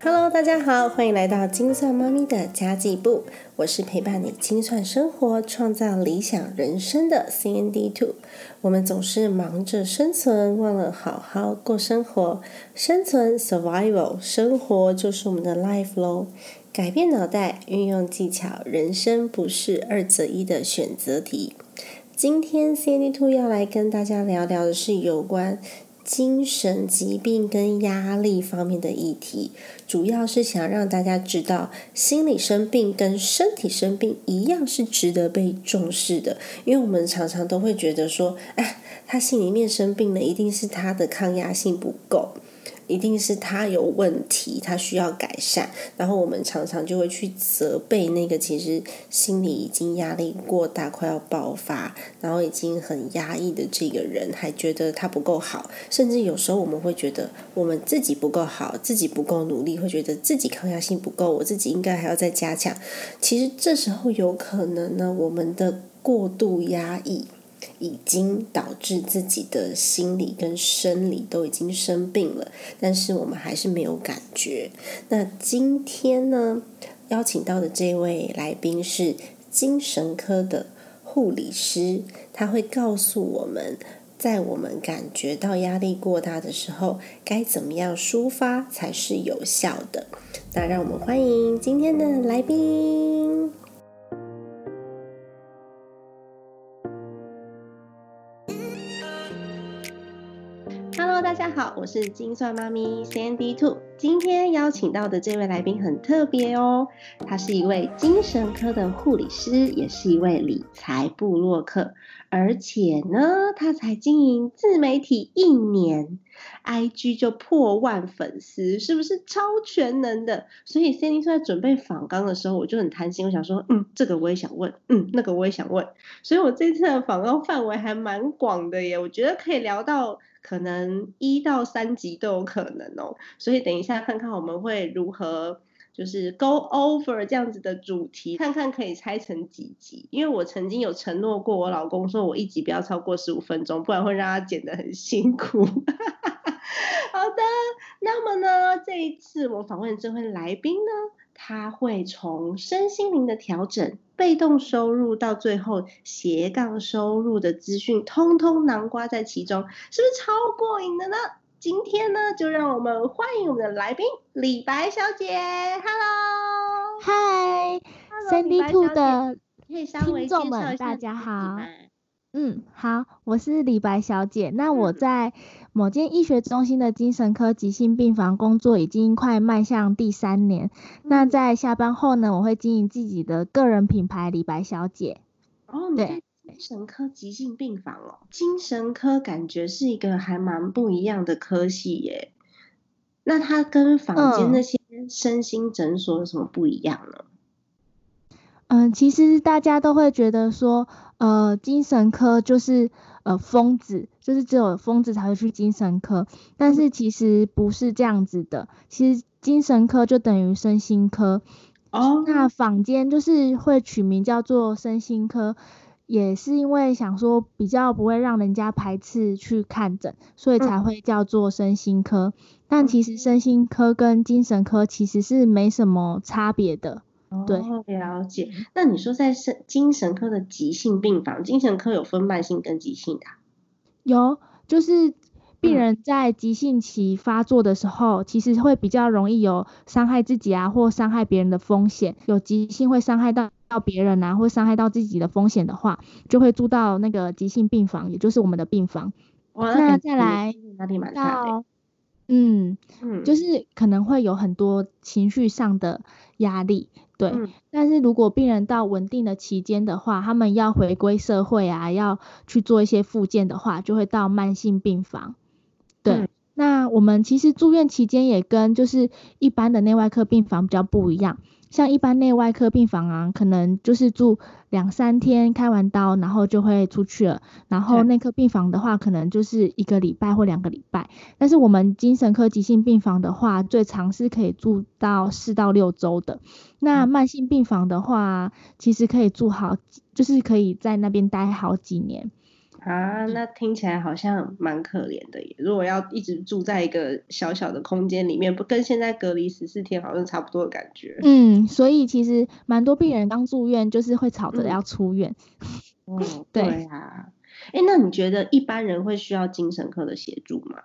Hello，大家好，欢迎来到精算妈咪的家计部。我是陪伴你精算生活、创造理想人生的 CND Two。我们总是忙着生存，忘了好好过生活。生存 （survival），生活就是我们的 life 喽。改变脑袋，运用技巧，人生不是二择一的选择题。今天 CND Two 要来跟大家聊聊的是有关。精神疾病跟压力方面的议题，主要是想让大家知道，心理生病跟身体生病一样是值得被重视的。因为我们常常都会觉得说，哎，他心里面生病了，一定是他的抗压性不够。一定是他有问题，他需要改善。然后我们常常就会去责备那个其实心里已经压力过大，快要爆发，然后已经很压抑的这个人，还觉得他不够好。甚至有时候我们会觉得我们自己不够好，自己不够努力，会觉得自己抗压性不够，我自己应该还要再加强。其实这时候有可能呢，我们的过度压抑。已经导致自己的心理跟生理都已经生病了，但是我们还是没有感觉。那今天呢，邀请到的这位来宾是精神科的护理师，他会告诉我们，在我们感觉到压力过大的时候，该怎么样抒发才是有效的。那让我们欢迎今天的来宾。好，我是金算妈咪 Sandy Two。今天邀请到的这位来宾很特别哦，他是一位精神科的护理师，也是一位理财部落客，而且呢，他才经营自媒体一年，IG 就破万粉丝，是不是超全能的？所以 Sandy 在准备访纲的时候，我就很贪心，我想说，嗯，这个我也想问，嗯，那个我也想问，所以我这次的访纲范围还蛮广的耶，我觉得可以聊到。可能一到三集都有可能哦，所以等一下看看我们会如何就是 go over 这样子的主题，看看可以拆成几集。因为我曾经有承诺过我老公，说我一集不要超过十五分钟，不然会让他剪得很辛苦。好的，那么呢，这一次我访问这位来宾呢？他会从身心灵的调整、被动收入到最后斜杠收入的资讯，通通囊括在其中，是不是超过瘾的呢？今天呢，就让我们欢迎我们的来宾李白小姐。Hello，嗨，Sandy Two 的听众们，大家好。嗯，好，我是李白小姐。那我在某间医学中心的精神科急性病房工作，已经快迈向第三年。那在下班后呢，我会经营自己的个人品牌李白小姐。哦，对，精神科急性病房哦，精神科感觉是一个还蛮不一样的科系耶。那它跟房间那些身心诊所有什么不一样呢？嗯，其实大家都会觉得说。呃，精神科就是呃疯子，就是只有疯子才会去精神科，但是其实不是这样子的。其实精神科就等于身心科哦。那坊间就是会取名叫做身心科，也是因为想说比较不会让人家排斥去看诊，所以才会叫做身心科。但其实身心科跟精神科其实是没什么差别的。对，了解。那你说在神精神科的急性病房，精神科有分慢性跟急性的？有，就是病人在急性期发作的时候，其实会比较容易有伤害自己啊，或伤害别人的风险。有急性会伤害到到别人啊，或伤害到自己的风险的话，就会住到那个急性病房，也就是我们的病房。那再来到，嗯嗯，就是可能会有很多情绪上的压力。对，但是如果病人到稳定的期间的话，他们要回归社会啊，要去做一些复健的话，就会到慢性病房。对，那我们其实住院期间也跟就是一般的内外科病房比较不一样。像一般内外科病房啊，可能就是住两三天，开完刀然后就会出去了。然后内科病房的话，可能就是一个礼拜或两个礼拜。但是我们精神科急性病房的话，最长是可以住到四到六周的。那慢性病房的话，其实可以住好，就是可以在那边待好几年。啊，那听起来好像蛮可怜的耶。如果要一直住在一个小小的空间里面，不跟现在隔离十四天好像差不多的感觉。嗯，所以其实蛮多病人刚住院就是会吵着要出院。嗯，对啊。哎，那你觉得一般人会需要精神科的协助吗？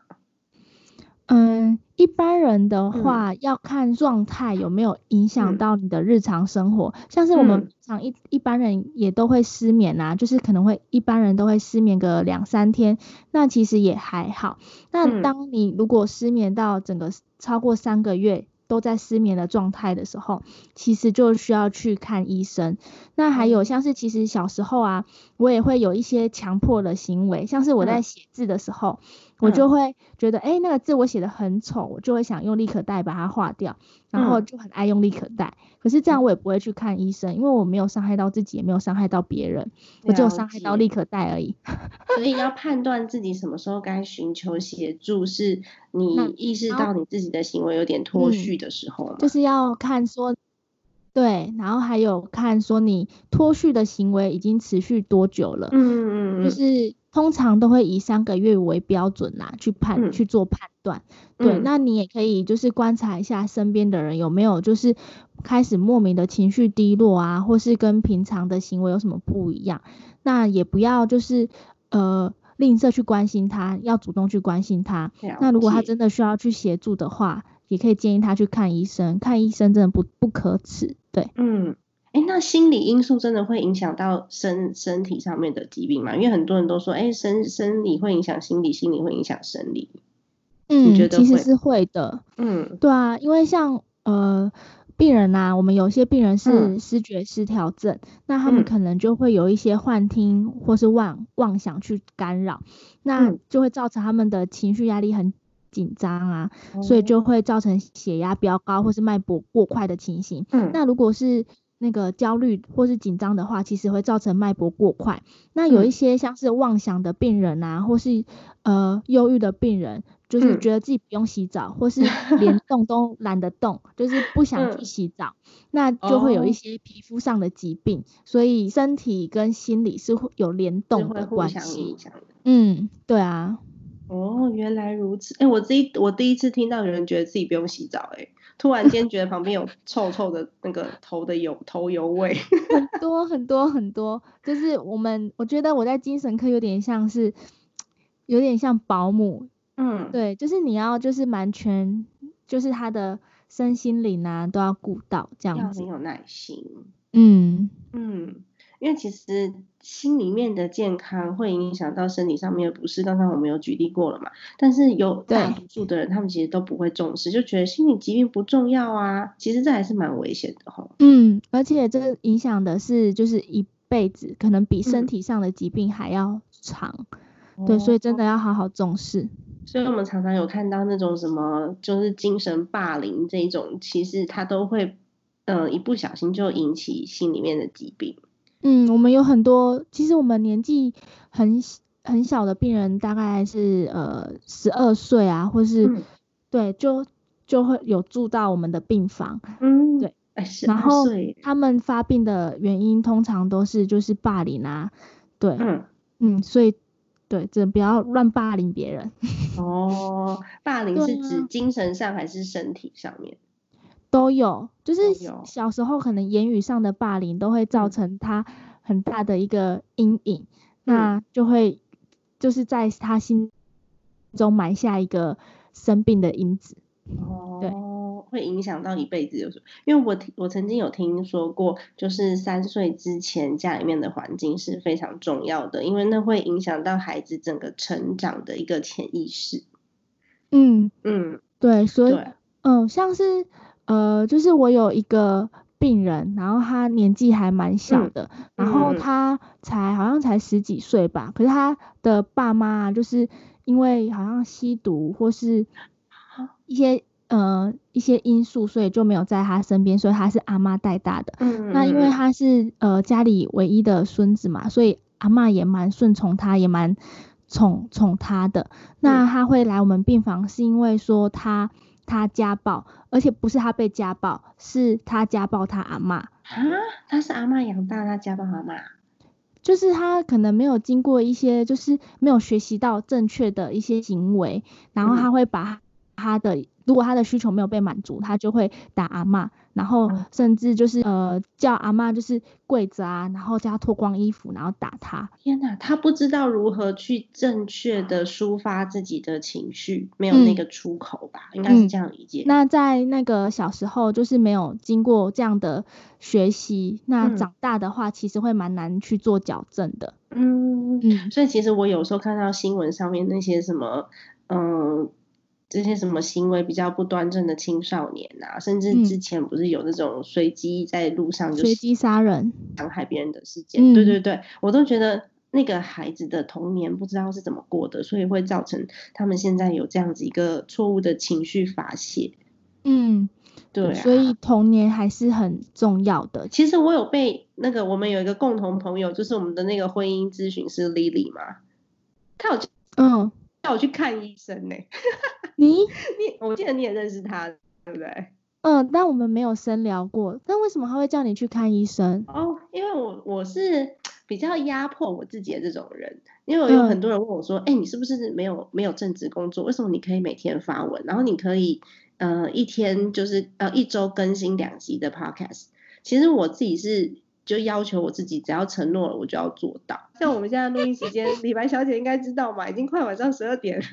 嗯，一般人的话要看状态有没有影响到你的日常生活，像是我们常一一般人也都会失眠啊，就是可能会一般人都会失眠个两三天，那其实也还好。那当你如果失眠到整个超过三个月，都在失眠的状态的时候，其实就需要去看医生。那还有像是其实小时候啊，我也会有一些强迫的行为，像是我在写字的时候。我就会觉得，哎，那个字我写的很丑，我就会想用立可带把它划掉，然后就很爱用立可带。可是这样我也不会去看医生，因为我没有伤害到自己，也没有伤害到别人，我只有伤害到立可带而已。所以要判断自己什么时候该寻求协助，是你意识到你自己的行为有点脱序的时候就是要看说，对，然后还有看说你脱序的行为已经持续多久了。嗯嗯嗯，就是。通常都会以三个月为标准啦，去判去做判断。对，那你也可以就是观察一下身边的人有没有就是开始莫名的情绪低落啊，或是跟平常的行为有什么不一样。那也不要就是呃吝啬去关心他，要主动去关心他。那如果他真的需要去协助的话，也可以建议他去看医生。看医生真的不不可耻。对，嗯。哎，那心理因素真的会影响到身身体上面的疾病吗？因为很多人都说，哎，生生理会影响心理，心理会影响生理。嗯，其实是会的。嗯，对啊，因为像呃病人呐，我们有些病人是视觉失调症，那他们可能就会有一些幻听或是妄妄想去干扰，那就会造成他们的情绪压力很紧张啊，所以就会造成血压飙高或是脉搏过快的情形。嗯，那如果是那个焦虑或是紧张的话，其实会造成脉搏过快。那有一些像是妄想的病人啊，或是呃忧郁的病人，就是觉得自己不用洗澡，或是 连动都懒得动，就是不想去洗澡，那就会有一些皮肤上的疾病。所以身体跟心理是会有联动的关系。嗯，对啊。哦，原来如此。哎，我第一我第一次听到有人觉得自己不用洗澡，哎。突然间觉得旁边有臭臭的那个头的油头油味，很多很多很多，就是我们我觉得我在精神科有点像是有点像保姆，嗯，对，就是你要就是完全就是他的身心灵啊都要顾到这样子，很有耐心，嗯。嗯。因为其实心里面的健康会影响到身体上面的不适，刚刚我们有举例过了嘛。但是有大多数的人，他们其实都不会重视，就觉得心理疾病不重要啊。其实这还是蛮危险的哈。嗯，而且这个影响的是就是一辈子，可能比身体上的疾病还要长。对，所以真的要好好重视。所以我们常常有看到那种什么，就是精神霸凌这种，其实他都会，嗯，一不小心就引起心里面的疾病。嗯，我们有很多，其实我们年纪很很小的病人，大概是呃十二岁啊，或是对，就就会有住到我们的病房。嗯，对，然后他们发病的原因通常都是就是霸凌啊，对，嗯嗯，所以对，这不要乱霸凌别人。哦，霸凌是指精神上还是身体上面？都有，就是小时候可能言语上的霸凌都会造成他很大的一个阴影，那就会就是在他心中埋下一个生病的因子。哦，对，会影响到一辈子，就是因为我我曾经有听说过，就是三岁之前家里面的环境是非常重要的，因为那会影响到孩子整个成长的一个潜意识。嗯嗯，对，所以嗯，像是。呃，就是我有一个病人，然后他年纪还蛮小的，然后他才好像才十几岁吧，可是他的爸妈就是因为好像吸毒或是一些呃一些因素，所以就没有在他身边，所以他是阿妈带大的。嗯那因为他是呃家里唯一的孙子嘛，所以阿妈也蛮顺从他，也蛮宠宠他的。那他会来我们病房，是因为说他。他家暴，而且不是他被家暴，是他家暴他阿妈。啊，他是阿妈养大，他家暴阿妈。就是他可能没有经过一些，就是没有学习到正确的一些行为，然后他会把他的。如果他的需求没有被满足，他就会打阿妈，然后甚至就是呃叫阿妈就是跪着啊，然后叫他脱光衣服，然后打他。天哪，他不知道如何去正确的抒发自己的情绪，没有那个出口吧？应该是这样理解。那在那个小时候就是没有经过这样的学习，那长大的话其实会蛮难去做矫正的。嗯嗯，所以其实我有时候看到新闻上面那些什么，嗯。这些什么行为比较不端正的青少年啊，甚至之前不是有那种随机在路上就随机杀人、伤害别人的事件？对对对，我都觉得那个孩子的童年不知道是怎么过的，所以会造成他们现在有这样子一个错误的情绪发泄。嗯，对，所以童年还是很重要的。其实我有被那个我们有一个共同朋友，就是我们的那个婚姻咨询师 Lily 嘛，他有嗯。叫我去看医生呢？你 你，我记得你也认识他，对不对？嗯，但我们没有深聊过。但为什么他会叫你去看医生？哦，因为我我是比较压迫我自己的这种人。因为有很多人问我说：“哎，你是不是没有没有正职工作？为什么你可以每天发文？然后你可以呃一天就是呃一周更新两集的 podcast？” 其实我自己是。就要求我自己，只要承诺了，我就要做到。像我们现在录音时间，李白小姐应该知道嘛，已经快晚上十二点了。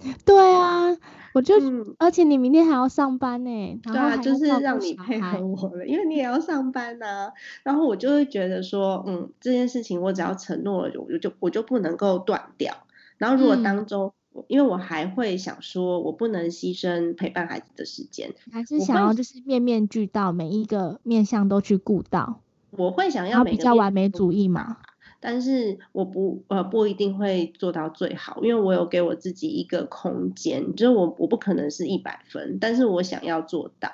对啊，我就，而且你明天还要上班呢。对啊，就是让你配合我了，因为你也要上班呐。然后我就会觉得说，嗯，这件事情我只要承诺了，我就我就不能够断掉。然后如果当中，因为我还会想说，我不能牺牲陪伴孩子的时间，还是想要就是面面俱到，每一个面向都去顾到。我会想要比较完美主义嘛，但是我不呃不一定会做到最好，因为我有给我自己一个空间，就是我我不可能是一百分，但是我想要做到。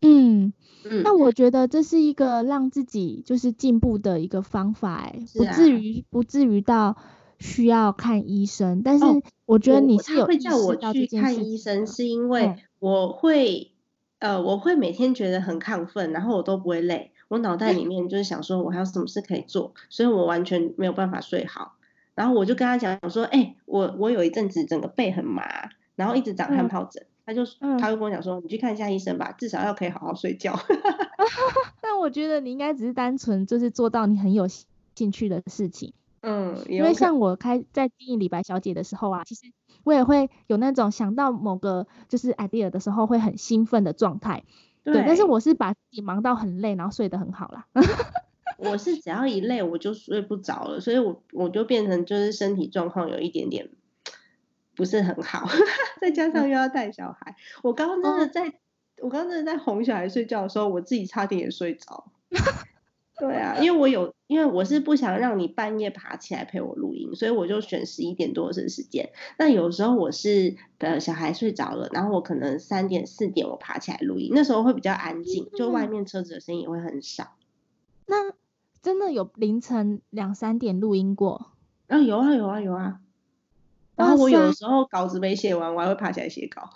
嗯嗯，那我觉得这是一个让自己就是进步的一个方法，哎，不至于不至于到需要看医生，但是我觉得你是有会叫我去看医生，是因为我会呃我会每天觉得很亢奋，然后我都不会累。我脑袋里面就是想说，我还有什么事可以做，所以我完全没有办法睡好。然后我就跟他讲说，哎，我我有一阵子整个背很麻，然后一直长汗疱疹。他就他就跟我讲说，你去看一下医生吧，至少要可以好好睡觉。但我觉得你应该只是单纯就是做到你很有兴趣的事情。嗯，因为像我开在经营李白小姐的时候啊，其实我也会有那种想到某个就是 idea 的时候会很兴奋的状态。对，但是我是把自己忙到很累，然后睡得很好啦。我是只要一累我就睡不着了，所以我我就变成就是身体状况有一点点不是很好，再加上又要带小孩，我刚刚真的在，我刚刚真的在哄小孩睡觉的时候，我自己差点也睡着。对啊，因为我有，因为我是不想让你半夜爬起来陪我录音，所以我就选十一点多的时间。那有时候我是呃小孩睡着了，然后我可能三点四点我爬起来录音，那时候会比较安静，就外面车子的声音也会很少。那真的有凌晨两三点录音过？啊，有啊有啊有啊。然后我有的时候稿子没写完，我还会爬起来写稿。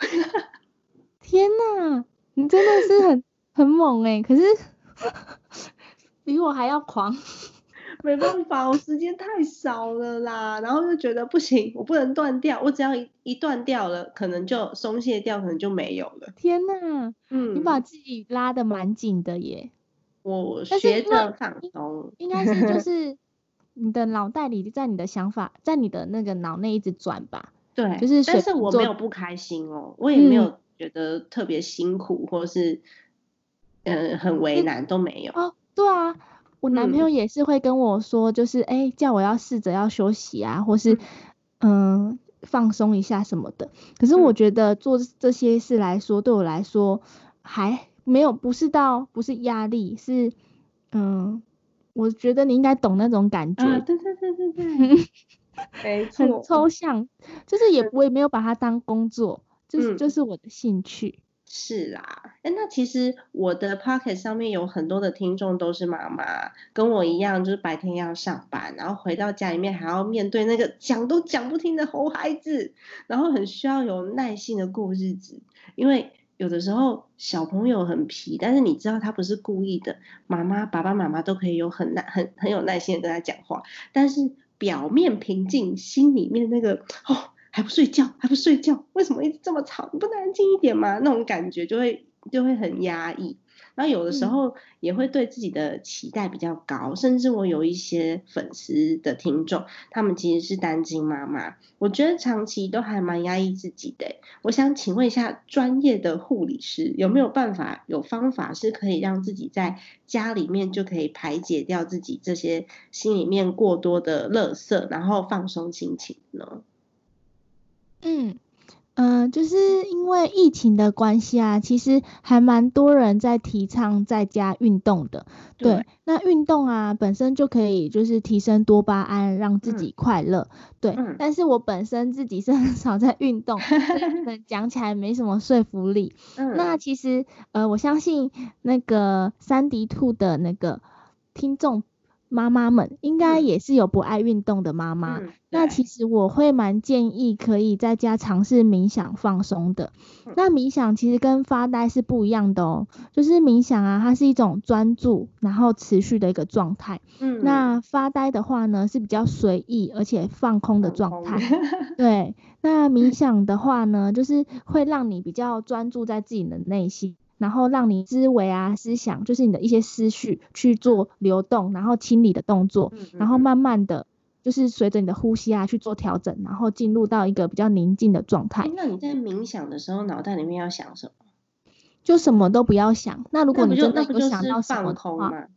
天哪，你真的是很很猛哎！可是。比我还要狂，没办法，我时间太少了啦。然后就觉得不行，我不能断掉，我只要一一断掉了，可能就松懈掉，可能就没有了。天呐，嗯，你把自己拉的蛮紧的耶。我学着放松，应该是就 是你的脑袋里在你的想法在你的那个脑内一直转吧。对，就是，但是我没有不开心哦，我也没有觉得特别辛苦，或是嗯很为难都没有。对啊，我男朋友也是会跟我说，就是哎，叫我要试着要休息啊，或是嗯放松一下什么的。可是我觉得做这些事来说，对我来说还没有不是到不是压力，是嗯，我觉得你应该懂那种感觉。对对对对对，没 错，很抽象，就是也我也没有把它当工作，就是就是我的兴趣。是啦，哎，那其实我的 pocket 上面有很多的听众都是妈妈，跟我一样，就是白天要上班，然后回到家里面还要面对那个讲都讲不听的猴孩子，然后很需要有耐心的过日子。因为有的时候小朋友很皮，但是你知道他不是故意的，妈妈、爸爸妈妈都可以有很耐、很很有耐心的跟他讲话，但是表面平静，心里面那个哦还不睡觉，还不睡觉，为什么一直这么吵？你不能安静一点吗？那种感觉就会就会很压抑。然后有的时候也会对自己的期待比较高，甚至我有一些粉丝的听众，他们其实是单亲妈妈，我觉得长期都还蛮压抑自己的。我想请问一下，专业的护理师有没有办法、有方法是可以让自己在家里面就可以排解掉自己这些心里面过多的垃圾，然后放松心情呢？嗯。嗯，就是因为疫情的关系啊，其实还蛮多人在提倡在家运动的。对，那运动啊，本身就可以就是提升多巴胺，让自己快乐。对，但是我本身自己是很少在运动，讲起来没什么说服力。那其实呃，我相信那个三迪兔的那个听众。妈妈们应该也是有不爱运动的妈妈，那其实我会蛮建议可以在家尝试冥想放松的。那冥想其实跟发呆是不一样的哦，就是冥想啊，它是一种专注然后持续的一个状态。嗯，那发呆的话呢是比较随意而且放空的状态。对，那冥想的话呢，就是会让你比较专注在自己的内心。然后让你思维啊、思想，就是你的一些思绪去做流动，然后清理的动作，然后慢慢的就是随着你的呼吸啊去做调整，然后进入到一个比较宁静的状态。那你在冥想的时候，脑袋里面要想什么？就什么都不要想。那如果你真的有想到什么的话。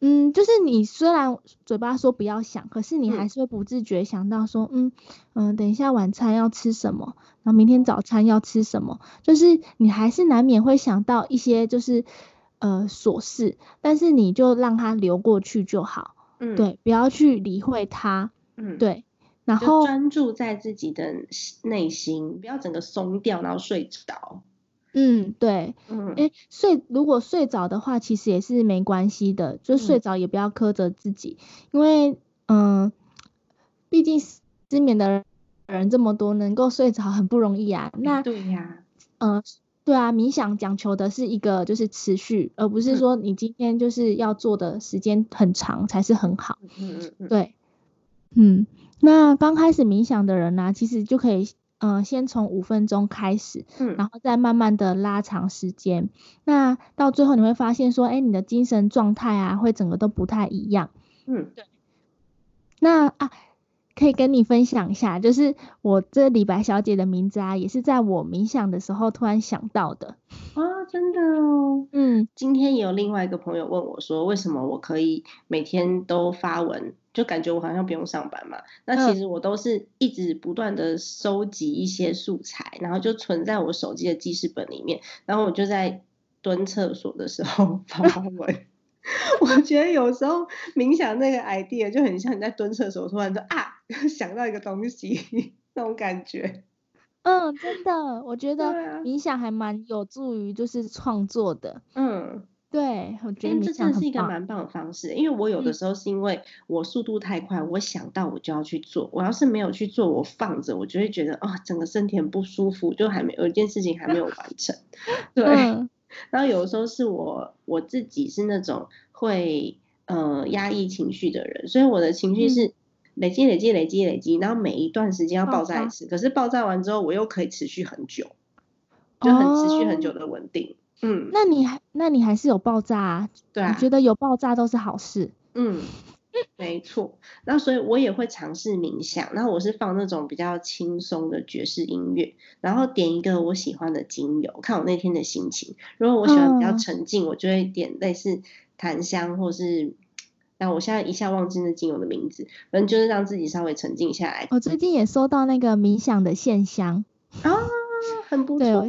嗯，就是你虽然嘴巴说不要想，可是你还是会不自觉想到说，嗯嗯，等一下晚餐要吃什么，然后明天早餐要吃什么，就是你还是难免会想到一些就是呃琐事，但是你就让它流过去就好，嗯，对，不要去理会它，嗯，对，然后专注在自己的内心，不要整个松掉，然后睡着。嗯，对，嗯，哎，睡如果睡着的话，其实也是没关系的，就睡着也不要苛责自己，因为，嗯，毕竟失眠的人这么多，能够睡着很不容易啊。那对呀，嗯，对啊，冥想讲求的是一个就是持续，而不是说你今天就是要做的时间很长才是很好。嗯嗯嗯，对，嗯，那刚开始冥想的人呢，其实就可以。嗯，先从五分钟开始，嗯，然后再慢慢的拉长时间，那到最后你会发现说，哎，你的精神状态啊，会整个都不太一样，嗯，对。那啊，可以跟你分享一下，就是我这李白小姐的名字啊，也是在我冥想的时候突然想到的。啊，真的哦，嗯，今天也有另外一个朋友问我说，为什么我可以每天都发文？就感觉我好像不用上班嘛，那其实我都是一直不断的收集一些素材，然后就存在我手机的记事本里面，然后我就在蹲厕所的时候 发 文。我觉得有时候冥想那个 idea 就很像你在蹲厕所突然就啊 想到一个东西那种感觉。嗯，真的，我觉得冥想还蛮有助于就是创作的。嗯。对，我觉得这真的是一个蛮棒的方式，因为我有的时候是因为我速度太快，我想到我就要去做，我要是没有去做，我放着，我就会觉得啊，整个身体很不舒服，就还没有一件事情还没有完成。对，然后有的时候是我我自己是那种会呃压抑情绪的人，所以我的情绪是累积累积累积累积，然后每一段时间要爆炸一次，可是爆炸完之后我又可以持续很久，就很持续很久的稳定。嗯，那你还那你还是有爆炸啊？对啊，我觉得有爆炸都是好事。嗯，没错。那所以我也会尝试冥想，然后我是放那种比较轻松的爵士音乐，然后点一个我喜欢的精油，看我那天的心情。如果我喜欢比较沉静，我就会点类似檀香，或是……那我现在一下忘记那精油的名字，反正就是让自己稍微沉静下来。我最近也收到那个冥想的线香啊。很不错，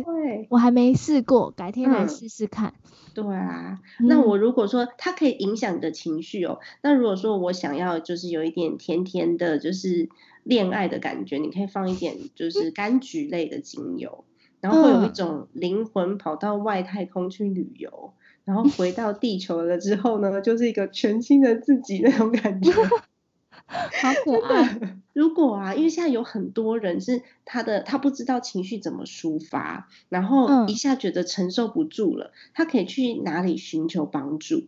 我还没试过，改天来试试看。对啊，那我如果说它可以影响你的情绪哦，那如果说我想要就是有一点甜甜的，就是恋爱的感觉，你可以放一点就是柑橘类的精油，然后会有一种灵魂跑到外太空去旅游，然后回到地球了之后呢，就是一个全新的自己那种感觉。好可爱。如果啊，因为现在有很多人是他的，他不知道情绪怎么抒发，然后一下觉得承受不住了，他可以去哪里寻求帮助？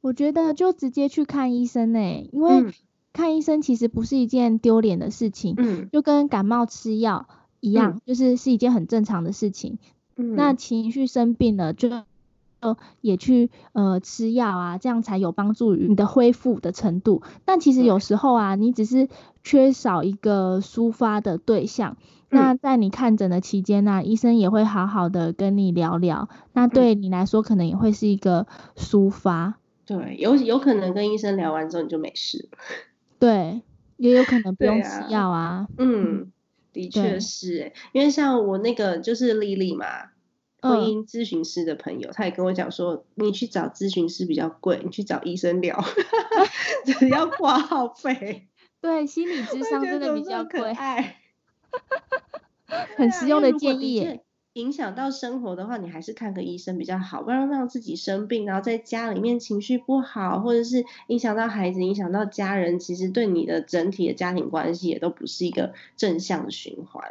我觉得就直接去看医生呢，因为看医生其实不是一件丢脸的事情，嗯，就跟感冒吃药一样，就是是一件很正常的事情。那情绪生病了就。呃，也去呃吃药啊，这样才有帮助于你的恢复的程度。但其实有时候啊，你只是缺少一个抒发的对象。那在你看诊的期间呢，医生也会好好的跟你聊聊。那对你来说，可能也会是一个抒发。对，有有可能跟医生聊完之后你就没事。对，也有可能不用吃药啊。嗯，的确是，因为像我那个就是丽丽嘛。婚姻咨询师的朋友，他也跟我讲说，你去找咨询师比较贵，你去找医生聊，只要挂号费。对，心理智商真的比较贵。很实用的建议。影响到生活的话，你还是看个医生比较好，不然让自己生病，然后在家里面情绪不好，或者是影响到孩子、影响到家人，其实对你的整体的家庭关系也都不是一个正向的循环。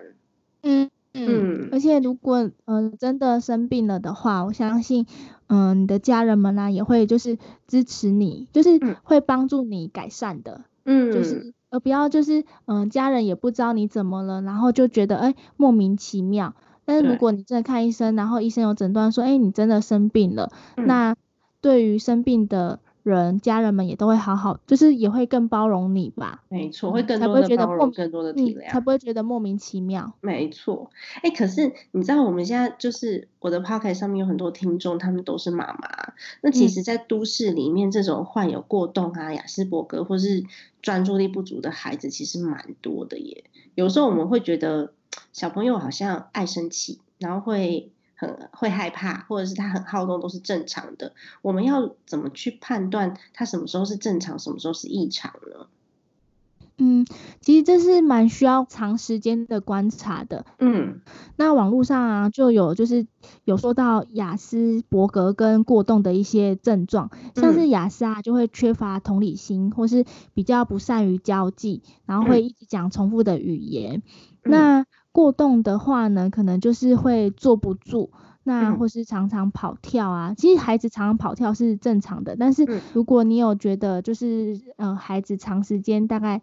嗯。嗯，而且如果嗯真的生病了的话，我相信嗯你的家人们呢也会就是支持你，就是会帮助你改善的。嗯，就是呃不要就是嗯家人也不知道你怎么了，然后就觉得哎莫名其妙。但是如果你真的看医生，然后医生有诊断说哎你真的生病了，那对于生病的。人家人们也都会好好，就是也会更包容你吧。没错，会更多的包容，更多的体谅，才不会觉得莫名其妙。没错，哎，可是你知道我们现在就是我的 p o c k e t 上面有很多听众，他们都是妈妈。那其实，在都市里面，这种患有过动啊、雅斯伯格或是专注力不足的孩子，其实蛮多的耶。有时候我们会觉得小朋友好像爱生气，然后会。很会害怕，或者是他很好动，都是正常的。我们要怎么去判断他什么时候是正常，什么时候是异常呢？嗯，其实这是蛮需要长时间的观察的。嗯，那网络上啊就有就是有说到雅斯伯格跟过动的一些症状，像是雅斯啊就会缺乏同理心，或是比较不善于交际，然后会一直讲重复的语言。那过动的话呢，可能就是会坐不住，那或是常常跑跳啊。其实孩子常常跑跳是正常的，但是如果你有觉得就是呃孩子长时间大概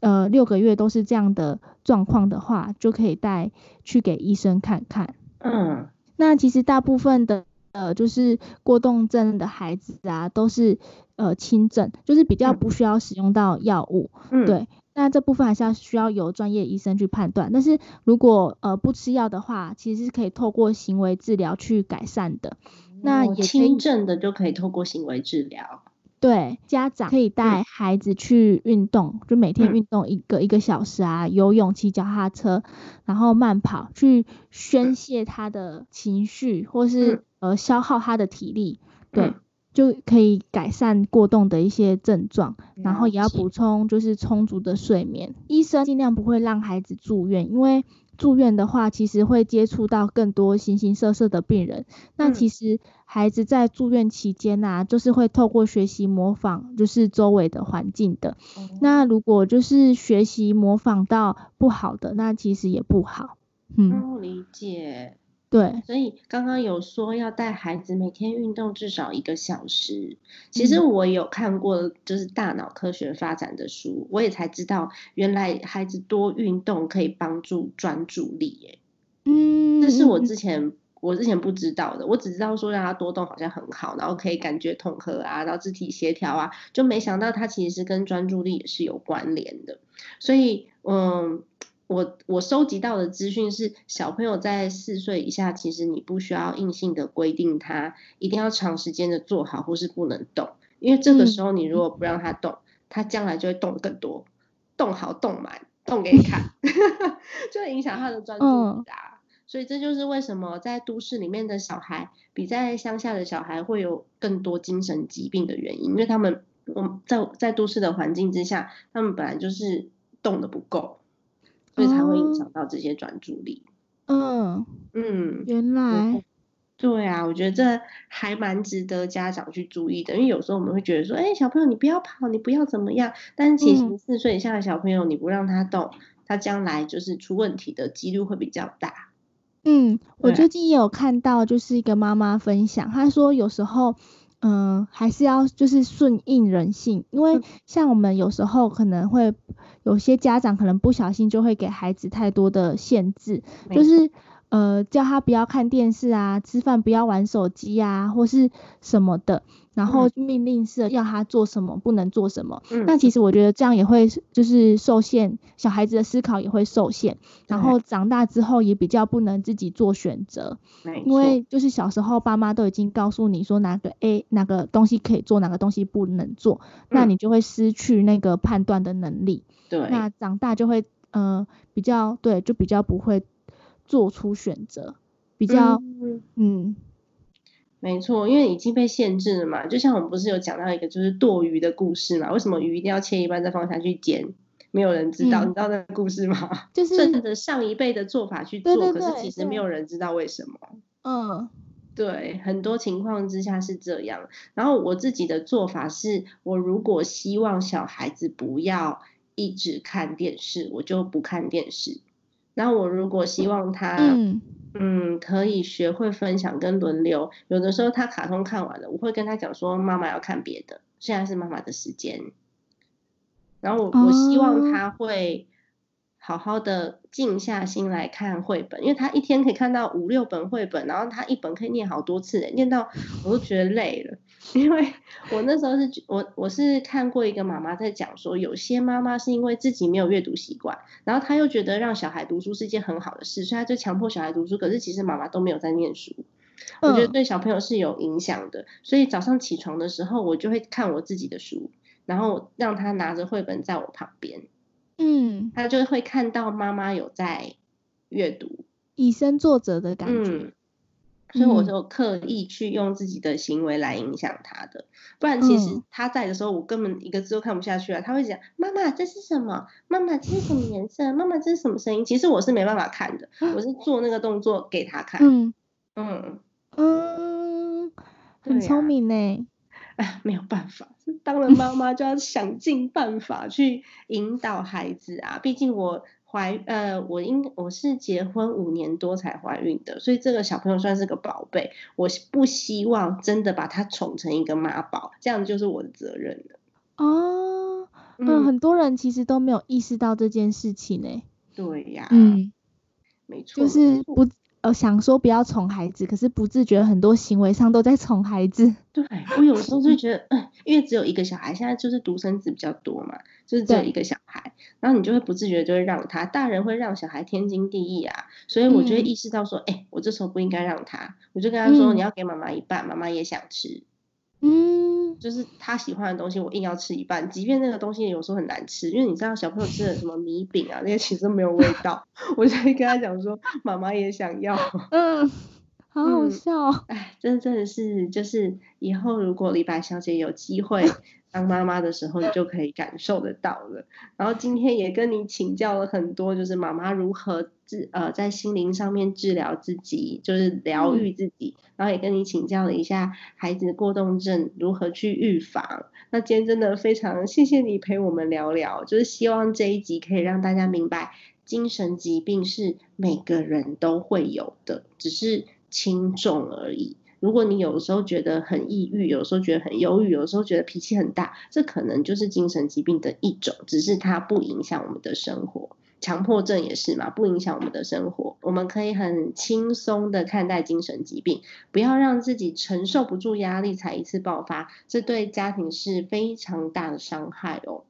呃六个月都是这样的状况的话，就可以带去给医生看看。嗯，那其实大部分的呃就是过动症的孩子啊，都是呃轻症，就是比较不需要使用到药物。嗯，对。那这部分还是要需要由专业医生去判断，但是如果呃不吃药的话，其实是可以透过行为治疗去改善的。那也轻症的就可以透过行为治疗。对，家长可以带孩子去运动，就每天运动一个一个小时啊，游泳、骑脚踏车，然后慢跑，去宣泄他的情绪，或是呃消耗他的体力。对。就可以改善过动的一些症状，然后也要补充就是充足的睡眠。医生尽量不会让孩子住院，因为住院的话，其实会接触到更多形形色色的病人。那其实孩子在住院期间呐，就是会透过学习模仿，就是周围的环境的。那如果就是学习模仿到不好的，那其实也不好。嗯，理解。对，所以刚刚有说要带孩子每天运动至少一个小时。其实我有看过，就是大脑科学发展的书，我也才知道原来孩子多运动可以帮助专注力。耶。嗯，这是我之前我之前不知道的，我只知道说让他多动好像很好，然后可以感觉统合啊，然后肢体协调啊，就没想到它其实是跟专注力也是有关联的。所以，嗯。我我收集到的资讯是，小朋友在四岁以下，其实你不需要硬性的规定他一定要长时间的坐好或是不能动，因为这个时候你如果不让他动，他将来就会动更多，动好动满，动给你看，就会影响他的专注力啊。所以这就是为什么在都市里面的小孩比在乡下的小孩会有更多精神疾病的原因，因为他们我在在都市的环境之下，他们本来就是动的不够。所以才会影响到这些专注力。嗯。嗯，原来对。啊，我觉得这还蛮值得家长去注意的，因为有时候我们会觉得说，哎，小朋友你不要跑，你不要怎么样，但是其实四岁以下的小朋友，你不让他动，他将来就是出问题的几率会比较大。嗯，我最近也有看到，就是一个妈妈分享，她说有时候，嗯，还是要就是顺应人性，因为像我们有时候可能会有些家长可能不小心就会给孩子太多的限制，就是。呃，叫他不要看电视啊，吃饭不要玩手机啊，或是什么的，然后命令式要他做什么，不能做什么。嗯。那其实我觉得这样也会就是受限，小孩子的思考也会受限，然后长大之后也比较不能自己做选择。因为就是小时候爸妈都已经告诉你说哪个 A 哪个东西可以做，哪个东西不能做，那你就会失去那个判断的能力。对。那长大就会呃比较对，就比较不会。做出选择比较，嗯，没错，因为已经被限制了嘛。就像我们不是有讲到一个就是剁鱼的故事嘛？为什么鱼一定要切一半再放下去煎？没有人知道，你知道那个故事吗？就是顺着上一辈的做法去做，可是其实没有人知道为什么。嗯，对，很多情况之下是这样。然后我自己的做法是，我如果希望小孩子不要一直看电视，我就不看电视。然后我如果希望他，嗯，可以学会分享跟轮流，有的时候他卡通看完了，我会跟他讲说，妈妈要看别的，现在是妈妈的时间。然后我我希望他会。好好的静下心来看绘本，因为他一天可以看到五六本绘本，然后他一本可以念好多次，念到我都觉得累了。因为我那时候是我我是看过一个妈妈在讲说，有些妈妈是因为自己没有阅读习惯，然后她又觉得让小孩读书是一件很好的事，所以她就强迫小孩读书。可是其实妈妈都没有在念书，我觉得对小朋友是有影响的。所以早上起床的时候，我就会看我自己的书，然后让他拿着绘本在我旁边。嗯，他就会看到妈妈有在阅读，以身作则的感觉。所以我就刻意去用自己的行为来影响他的，不然其实他在的时候，我根本一个字都看不下去啊。他会讲：“妈妈，这是什么？妈妈，这是什么颜色？妈妈，这是什么声音？”其实我是没办法看的，我是做那个动作给他看。嗯嗯嗯，很聪明呢。哎，没有办法，当了妈妈就要想尽办法去引导孩子啊。毕竟我怀呃，我应我是结婚五年多才怀孕的，所以这个小朋友算是个宝贝。我不希望真的把他宠成一个妈宝，这样就是我的责任了。哦，嗯，很多人其实都没有意识到这件事情呢。对呀，嗯，没错，就是不。呃，想说不要宠孩子，可是不自觉很多行为上都在宠孩子。对我有时候就觉得，嗯，因为只有一个小孩，现在就是独生子比较多嘛，就是只有一个小孩，然后你就会不自觉就会让他，大人会让小孩天经地义啊，所以我就会意识到说，哎，我这时候不应该让他，我就跟他说，你要给妈妈一半，妈妈也想吃。嗯，就是他喜欢的东西，我硬要吃一半，即便那个东西有时候很难吃，因为你知道小朋友吃的什么米饼啊，那些其实没有味道，我就会跟他讲说，妈妈也想要。嗯，好好笑。哎，真真的是，就是以后如果李白小姐有机会。当妈妈的时候，你就可以感受得到了。然后今天也跟你请教了很多，就是妈妈如何治呃在心灵上面治疗自己，就是疗愈自己。然后也跟你请教了一下孩子过动症如何去预防。那今天真的非常谢谢你陪我们聊聊，就是希望这一集可以让大家明白，精神疾病是每个人都会有的，只是轻重而已。如果你有时候觉得很抑郁，有时候觉得很忧郁，有时候觉得脾气很大，这可能就是精神疾病的一种，只是它不影响我们的生活。强迫症也是嘛，不影响我们的生活，我们可以很轻松的看待精神疾病，不要让自己承受不住压力才一次爆发，这对家庭是非常大的伤害哦。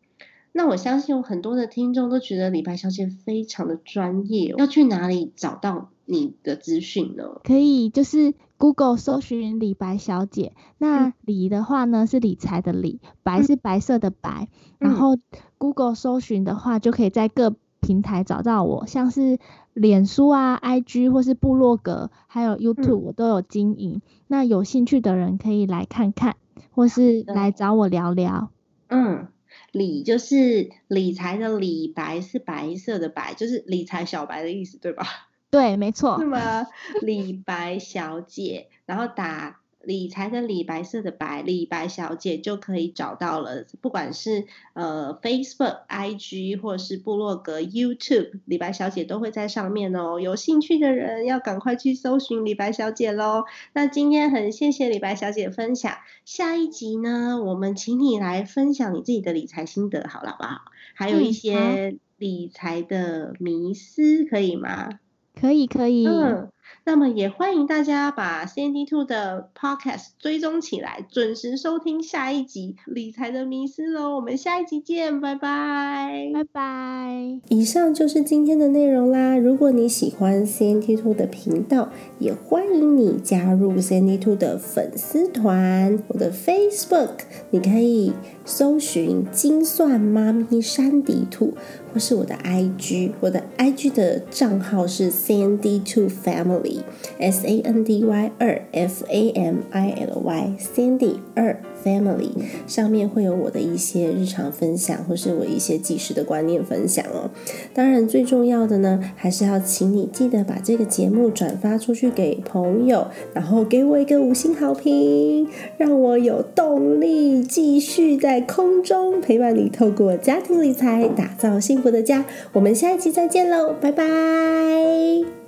那我相信有很多的听众都觉得李白小姐非常的专业，要去哪里找到你的资讯呢？可以就是 Google 搜寻李白小姐，那李的话呢是理财的理，白是白色的白，然后 Google 搜寻的话就可以在各平台找到我，像是脸书啊、IG 或是部落格，还有 YouTube 我都有经营，那有兴趣的人可以来看看，或是来找我聊聊。嗯。理就是理财的理，白是白色的白，就是理财小白的意思，对吧？对，没错。是吗？李白小姐，然后打。理财的理白色的白，李白小姐就可以找到了。不管是呃 Facebook、IG 或是部落格、YouTube，李白小姐都会在上面哦。有兴趣的人要赶快去搜寻李白小姐喽。那今天很谢谢李白小姐分享，下一集呢，我们请你来分享你自己的理财心得，好了，好不好？还有一些理财的迷思，可以吗？可以，可以。那么也欢迎大家把 CND Two 的 Podcast 追踪起来，准时收听下一集理财的迷思哦。我们下一集见，拜拜，拜拜。以上就是今天的内容啦。如果你喜欢 CND Two 的频道，也欢迎你加入 CND Two 的粉丝团。我的 Facebook 你可以搜寻“精算妈咪山迪兔”，或是我的 IG，我的 IG 的账号是 CND Two Family。S A N D Y 二 F A M I L Y Sandy 二 Family 上面会有我的一些日常分享，或是我一些即时的观念分享哦。当然，最重要的呢，还是要请你记得把这个节目转发出去给朋友，然后给我一个五星好评，让我有动力继续在空中陪伴你，透过家庭理财打造幸福的家。我们下一期再见喽，拜拜。